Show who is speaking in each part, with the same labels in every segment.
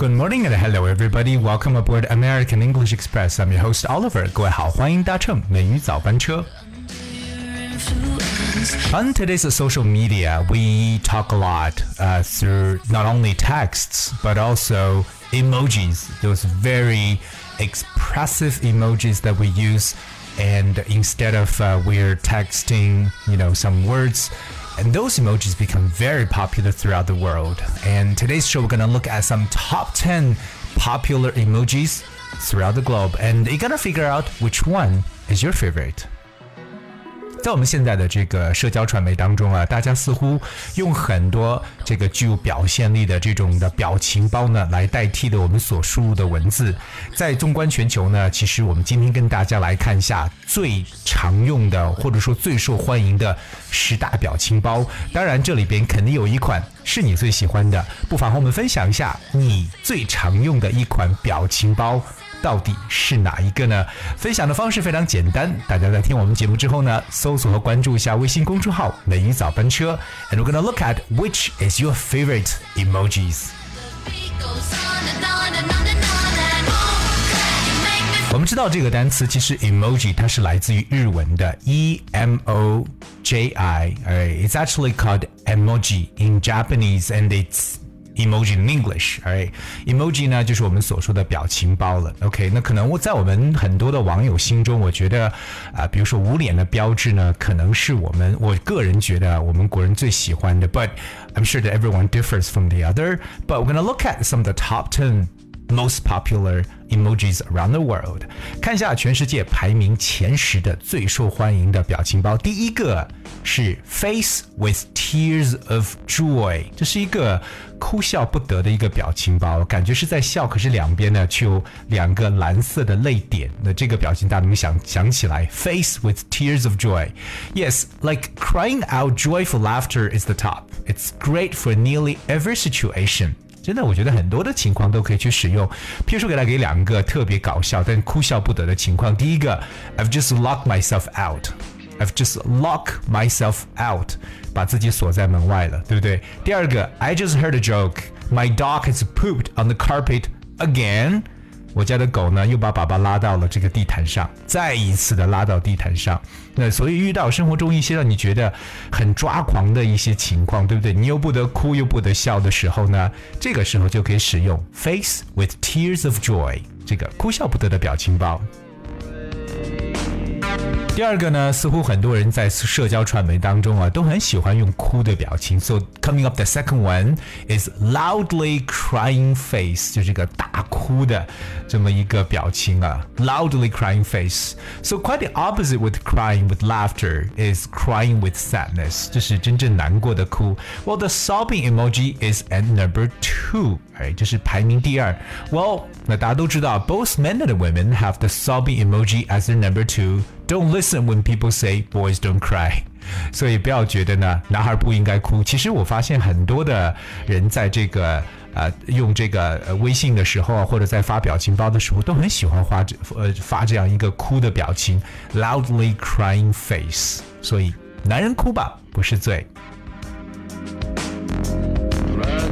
Speaker 1: Good morning and hello everybody. Welcome aboard American English Express. I'm your host Oliver. 各位好，欢迎搭乘美语早班车。On today's social media, we talk a lot uh, through not only texts but also emojis. Those very expressive emojis that we use, and instead of uh, we're texting, you know, some words. And those emojis become very popular throughout the world. And today's show, we're to look at some top 10 popular emojis throughout the globe. And you got to figure out which one is your favorite. 在我们现在的这个社交传媒当中啊，大家似乎用很多这个具有表现力的这种的表情包呢，来代替的我们所输入的文字。在纵观全球呢，其实我们今天跟大家来看一下最常用的或者说最受欢迎的十大表情包。当然，这里边肯定有一款是你最喜欢的，不妨和我们分享一下你最常用的一款表情包。到底是哪一个呢？分享的方式非常简单，大家在听我们节目之后呢，搜索和关注一下微信公众号“美语早班车 ”，and we're gonna look at which is your favorite emojis。我们知道这个单词其实 emoji 它是来自于日文的 e m o j i，it's actually called emoji in Japanese and it's emoji in English，right？emoji 呢就是我们所说的表情包了。OK，那可能我在我们很多的网友心中，我觉得啊、呃，比如说捂脸的标志呢，可能是我们我个人觉得我们国人最喜欢的。But I'm sure that everyone differs from the other. But we're gonna look at some of the top ten most popular emojis around the world。看一下全世界排名前十的最受欢迎的表情包。第一个是 Face with Tears of Joy，这是一个哭笑不得的一个表情包，感觉是在笑，可是两边呢却有两个蓝色的泪点。那这个表情大家能想想起来？Face with Tears of Joy。Yes, like crying out joyful laughter is the top. It's great for nearly every situation. 真的，我觉得很多的情况都可以去使用。譬如说，给他给两个特别搞笑但哭笑不得的情况。第一个，I've just locked myself out。I've just locked myself out，把自己锁在门外了，对不对？第二个，I just heard a joke。My dog has pooped on the carpet again。我家的狗呢，又把爸爸拉到了这个地毯上，再一次的拉到地毯上。那所以遇到生活中一些让你觉得很抓狂的一些情况，对不对？你又不得哭又不得笑的时候呢，这个时候就可以使用 face with tears of joy 这个哭笑不得的表情包。第二个呢，似乎很多人在社交传媒当中啊，都很喜欢用哭的表情。So coming up the second one is loudly crying face，就这个大哭的这么一个表情啊，loudly crying face. So quite the opposite with crying with laughter is crying with sadness，这是真正难过的哭。Well, the sobbing emoji is at number two，哎，这是排名第二。Well，那大家都知道，both men and women have the sobbing emoji as their number two. don't listen when people say boys don't cry。所以不要觉得呢，男孩不应该哭。其实我发现很多的人在这个。啊、呃，用这个呃微信的时候啊，或者在发表情包的时候，都很喜欢发这呃发这样一个哭的表情，loudly crying face。所以，男人哭吧不是罪。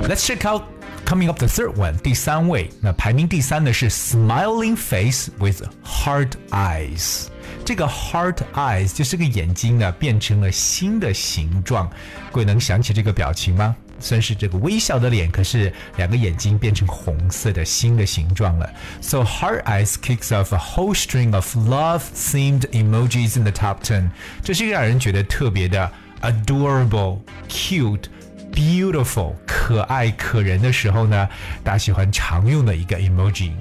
Speaker 1: Let's check out coming up the third one，第三位。那排名第三的是 smiling face with heart eyes。这个 heart eyes 就是个眼睛呢变成了心的形状，各位能想起这个表情吗？虽然是这个微笑的脸，可是两个眼睛变成红色的心的形状了。So heart eyes kicks off a whole string of love-themed emojis in the top ten。这是一个让人觉得特别的 adorable、cute。beautiful 可爱可人的时候呢，大家喜欢常用的一个 emoji。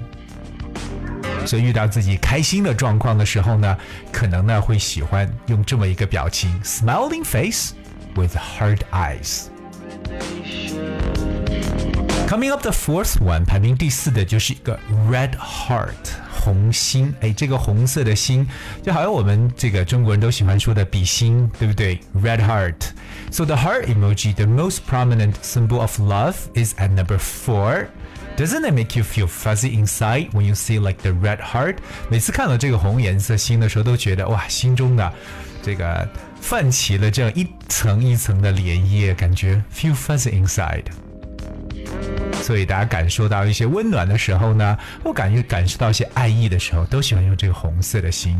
Speaker 1: 所以遇到自己开心的状况的时候呢，可能呢会喜欢用这么一个表情：smiling face with heart eyes。Coming up the fourth one，排名第四的就是一个 red heart。红心，哎，这个红色的心，就好像我们这个中国人都喜欢说的比心，对不对？Red heart. So the heart emoji, the most prominent symbol of love, is at number four. Doesn't it make you feel fuzzy inside when you see like the red heart？每次看到这个红颜色心的时候，都觉得哇，心中的这个 泛起了这样一层一层的涟漪，感觉 feel fuzzy inside。所以大家感受到一些温暖的时候呢，或感觉感受到一些爱意的时候，都喜欢用这个红色的心。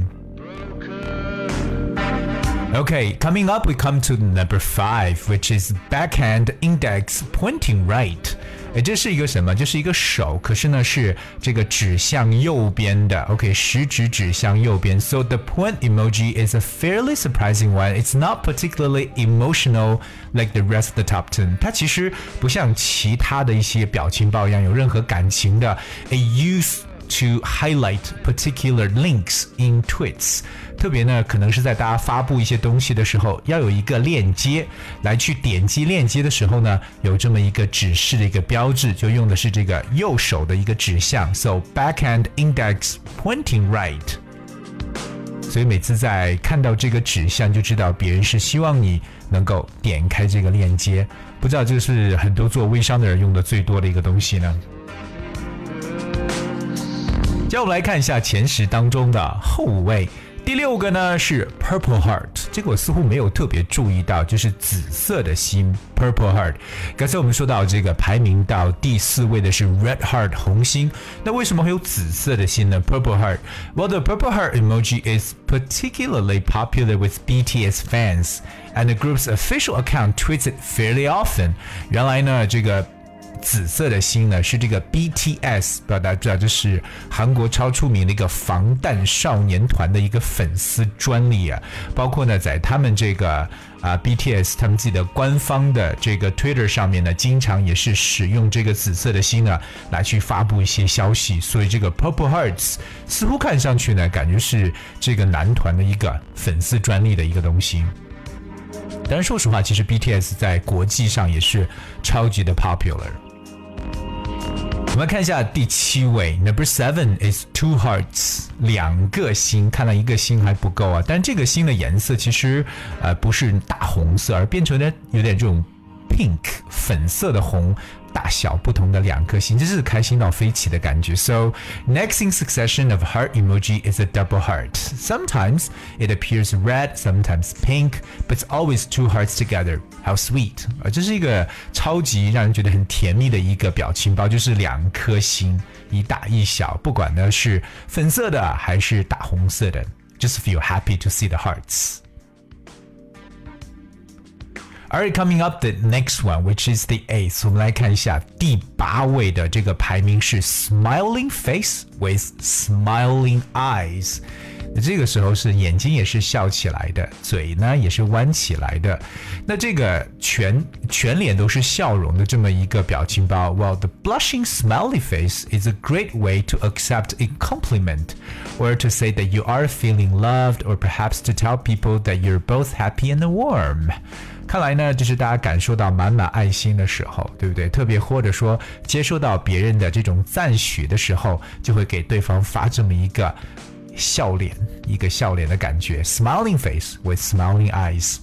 Speaker 1: Okay, coming up, we come to number five, which is backhand index pointing right. 哎，这是一个什么？就是一个手，可是呢是这个指向右边的。OK，食指指向右边。So the point emoji is a fairly surprising one. It's not particularly emotional like the rest of the top ten. 它其实不像其他的一些表情包一样有任何感情的。A use to highlight particular links in tweets， 特别呢，可能是在大家发布一些东西的时候，要有一个链接来去点击链接的时候呢，有这么一个指示的一个标志，就用的是这个右手的一个指向，so backhand index pointing right。所以每次在看到这个指向，就知道别人是希望你能够点开这个链接。不知道这是很多做微商的人用的最多的一个东西呢？接下来我们来看一下前十当中的后五位。第六个呢是 Purple Heart，这个我似乎没有特别注意到，就是紫色的心 Purple Heart。刚才我们说到这个排名到第四位的是 Red Heart 红心，那为什么会有紫色的心呢？Purple Heart，Well the Purple Heart emoji is particularly popular with BTS fans and the group's official account tweets it fairly often。原来呢这个。 紫色的心呢，是这个 BTS，不知道大家知道，这是韩国超出名的一个防弹少年团的一个粉丝专利啊。包括呢，在他们这个啊 BTS 他们自己的官方的这个 Twitter 上面呢，经常也是使用这个紫色的心呢来去发布一些消息。所以这个 Purple Hearts 似乎看上去呢，感觉是这个男团的一个粉丝专利的一个东西。但是说实话，其实 BTS 在国际上也是超级的 popular。我们看一下第七位，Number Seven is two hearts，两个心，看来一个心还不够啊。但这个心的颜色其实呃不是大红色，而变成了有点这种 pink 粉色的红。大小不同的两颗心，这是开心到飞起的感觉。So next in succession of heart emoji is a double heart. Sometimes it appears red, sometimes pink, but it's always two hearts together. How sweet! 啊，这是一个超级让人觉得很甜蜜的一个表情包，就是两颗心，一大一小，不管呢是粉色的还是大红色的，just feel happy to see the hearts. Alright, coming up the next one, which is the eighth，我们来看一下第八位的这个排名是 smiling face with smiling eyes。那这个时候是眼睛也是笑起来的，嘴呢也是弯起来的。那这个全全脸都是笑容的这么一个表情包，Well, the blushing smiley face is a great way to accept a compliment, or to say that you are feeling loved, or perhaps to tell people that you're both happy and warm. 看来呢，就是大家感受到满满爱心的时候，对不对？特别或者说接收到别人的这种赞许的时候，就会给对方发这么一个笑脸，一个笑脸的感觉，smiling face with smiling eyes。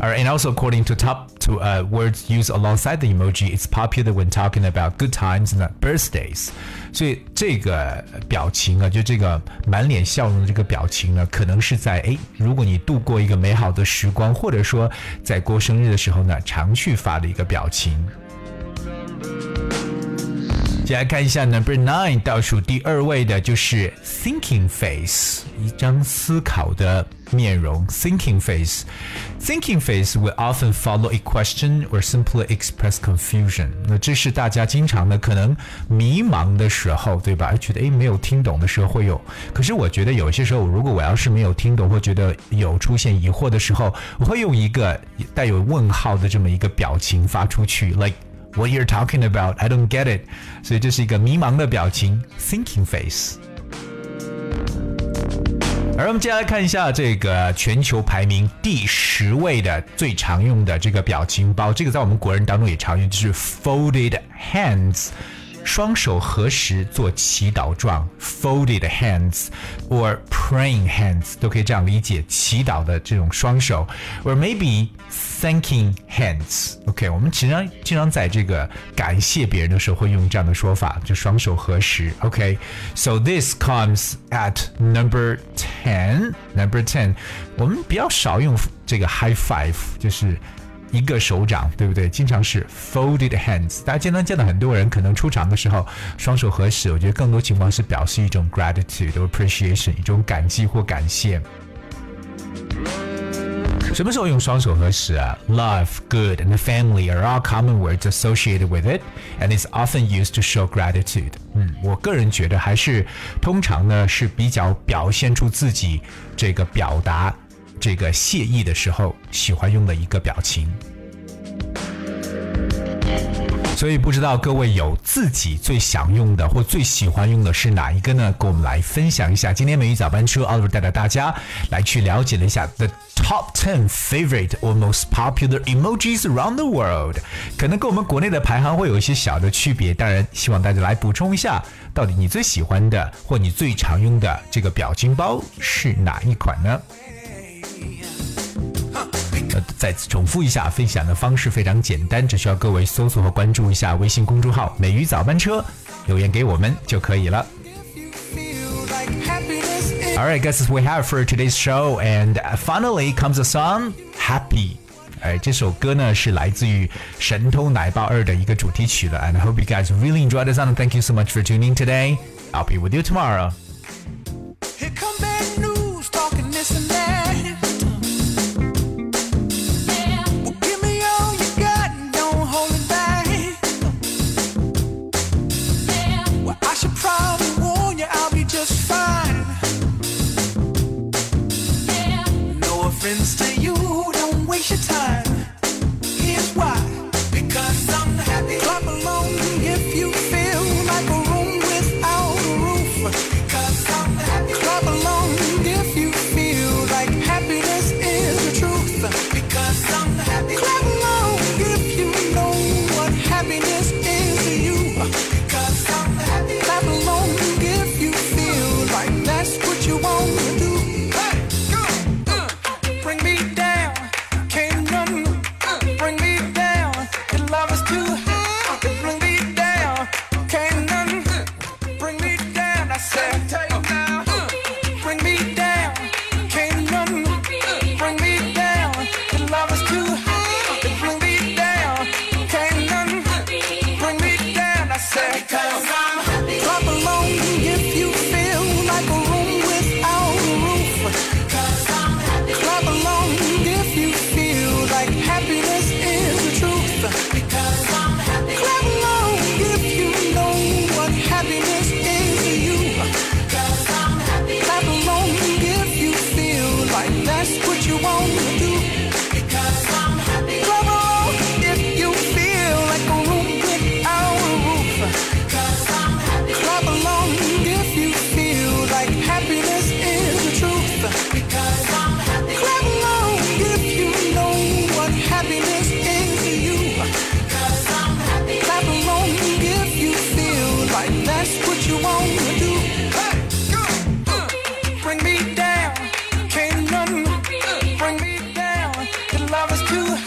Speaker 1: Alright, and also according to top to uh, words used alongside the emoji, it's popular when talking about good times and birthdays. 所以这个表情啊，就这个满脸笑容的这个表情呢，可能是在哎，如果你度过一个美好的时光，或者说在过生日的时候呢，常去发的一个表情。 接下来看一下 Number Nine 倒数第二位的就是 Thinking Face，一张思考的面容。Thinking Face，Thinking Face will often follow a question or simply express confusion。那这是大家经常的可能迷茫的时候，对吧？觉得诶没有听懂的时候会有。可是我觉得有些时候，如果我要是没有听懂或觉得有出现疑惑的时候，我会用一个带有问号的这么一个表情发出去，like。What you're talking about? I don't get it. 所以这是一个迷茫的表情，thinking face。而我们接下来看一下这个全球排名第十位的最常用的这个表情包，这个在我们国人当中也常用，就是 folded hands。双手合十做祈祷状，folded hands or praying hands 都可以这样理解，祈祷的这种双手，or maybe thanking hands。OK，我们经常经常在这个感谢别人的时候会用这样的说法，就双手合十。OK，so this comes at number ten. Number ten，我们比较少用这个 high five，就是 一个手掌，对不对？经常是 folded hands。大家经常见到很多人可能出场的时候双手合十，我觉得更多情况是表示一种 gratitude appreciation，一种感激或感谢。什么时候用双手合十啊？Love, good, and family are all common words associated with it, and it's often used to show gratitude. 嗯，我个人觉得还是通常呢是比较表现出自己这个表达这个谢意的时候喜欢用的一个表情。所以不知道各位有自己最想用的或最喜欢用的是哪一个呢？跟我们来分享一下。今天美语早班车，Oliver 带着大家来去了解了一下 the top ten favorite or most popular emojis around the world。可能跟我们国内的排行会有一些小的区别，当然希望大家来补充一下，到底你最喜欢的或你最常用的这个表情包是哪一款呢？再次重复一下，分享的方式非常简单，只需要各位搜索和关注一下微信公众号“美语早班车”，留言给我们就可以了。All right, guys, we have for today's show, and finally comes a song "Happy." 哎，这首歌呢是来自于《神偷奶爸二》的一个主题曲了。And I hope you guys really enjoy the song. Thank you so much for tuning today. I'll be with you tomorrow. happens seconds. You.